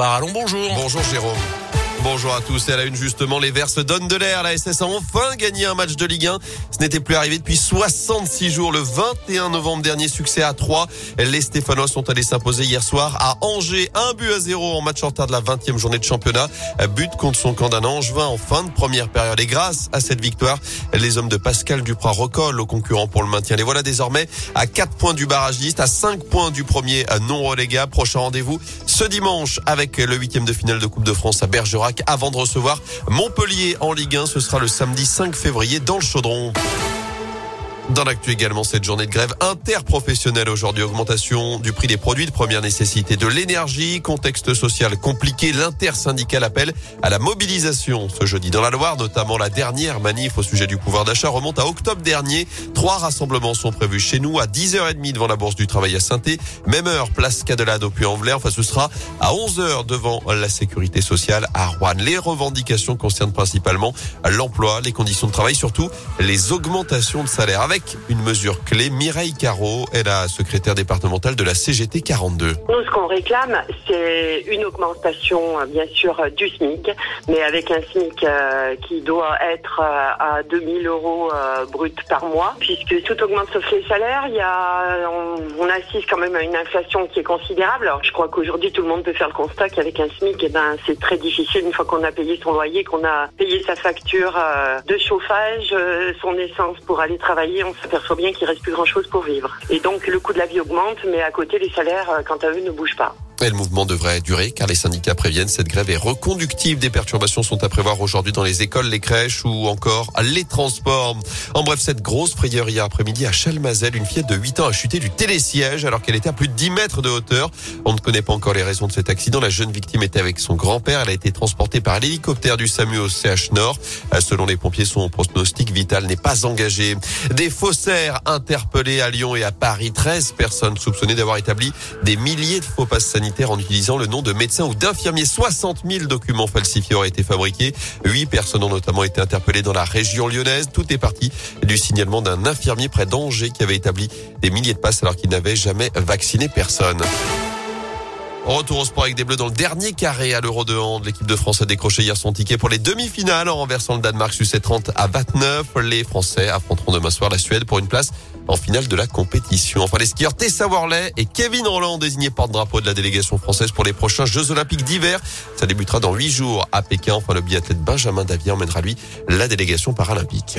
Barallon, bonjour. Bonjour Jérôme. Bonjour à tous et à la une justement, les Verts se donnent de l'air. La SS a enfin gagné un match de Ligue 1. Ce n'était plus arrivé depuis 66 jours. Le 21 novembre dernier, succès à 3. Les Stéphanois sont allés s'imposer hier soir à Angers. Un but à 0 en match en retard de la 20e journée de championnat. But contre son camp d'un Angevin en fin de première période. Et grâce à cette victoire, les hommes de Pascal Duprat recollent aux concurrents pour le maintien. Les voilà désormais à 4 points du barragiste, à 5 points du premier non relégable. Prochain rendez-vous ce dimanche avec le huitième de finale de Coupe de France à Bergerac avant de recevoir Montpellier en Ligue 1. Ce sera le samedi 5 février dans le Chaudron. Dans l'actu également, cette journée de grève interprofessionnelle aujourd'hui, augmentation du prix des produits de première nécessité, de l'énergie, contexte social compliqué. L'intersyndical appelle à la mobilisation ce jeudi dans la Loire, notamment la dernière manif au sujet du pouvoir d'achat remonte à octobre dernier. Trois rassemblements sont prévus chez nous à 10h30 devant la Bourse du Travail à saint Même heure, place Cadelade au Puy-en-Velay. Enfin, ce sera à 11h devant la Sécurité sociale à Rouen. Les revendications concernent principalement l'emploi, les conditions de travail, surtout les augmentations de salaire. Avec une mesure clé. Mireille Caro est la secrétaire départementale de la CGT 42. Nous, ce qu'on réclame, c'est une augmentation, bien sûr, du SMIC, mais avec un SMIC euh, qui doit être euh, à 2000 euros euh, brut par mois, puisque tout augmente sauf les salaires. Il y a, on, assiste quand même à une inflation qui est considérable. Alors, je crois qu'aujourd'hui, tout le monde peut faire le constat qu'avec un SMIC, eh ben, c'est très difficile une fois qu'on a payé son loyer, qu'on a payé sa facture de chauffage, son essence pour aller travailler s'aperçoit bien qu'il reste plus grand chose pour vivre. Et donc le coût de la vie augmente, mais à côté les salaires, euh, quant à eux, ne bougent pas. Et le mouvement devrait durer car les syndicats préviennent cette grève est reconductive. Des perturbations sont à prévoir aujourd'hui dans les écoles, les crèches ou encore les transports. En bref, cette grosse frayeur hier après-midi à Chalmazel, une fillette de 8 ans a chuté du télésiège alors qu'elle était à plus de 10 mètres de hauteur. On ne connaît pas encore les raisons de cet accident. La jeune victime était avec son grand-père. Elle a été transportée par l'hélicoptère du SAMU au CH Nord. Selon les pompiers, son pronostic vital n'est pas engagé. Des faussaires interpellés à Lyon et à Paris. 13 personnes soupçonnées d'avoir établi des milliers de faux passes sanitaires en utilisant le nom de médecin ou d'infirmier. 60 000 documents falsifiés auraient été fabriqués. Huit personnes ont notamment été interpellées dans la région lyonnaise. Tout est parti du signalement d'un infirmier près d'Angers qui avait établi des milliers de passes alors qu'il n'avait jamais vacciné personne. Retour au sport avec des Bleus dans le dernier carré à l'Euro de hand. L'équipe de France a décroché hier son ticket pour les demi-finales en renversant le Danemark sur 30 à 29. Les Français affronteront demain soir la Suède pour une place en finale de la compétition. Enfin, les skieurs Tessa Worley et Kevin Roland désignés porte-drapeau de la délégation française pour les prochains Jeux Olympiques d'hiver. Ça débutera dans huit jours à Pékin. Enfin, le biathlète Benjamin Davier emmènera lui la délégation paralympique.